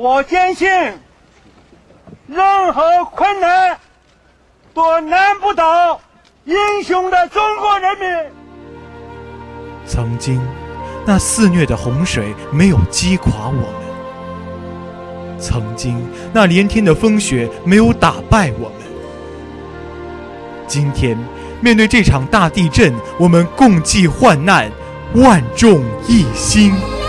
我坚信任何困难都难不倒英雄的中国人民。曾经那肆虐的洪水没有击垮我们。曾经那连天的风雪没有打败我们。今天面对这场大地震我们共济患难万众一心。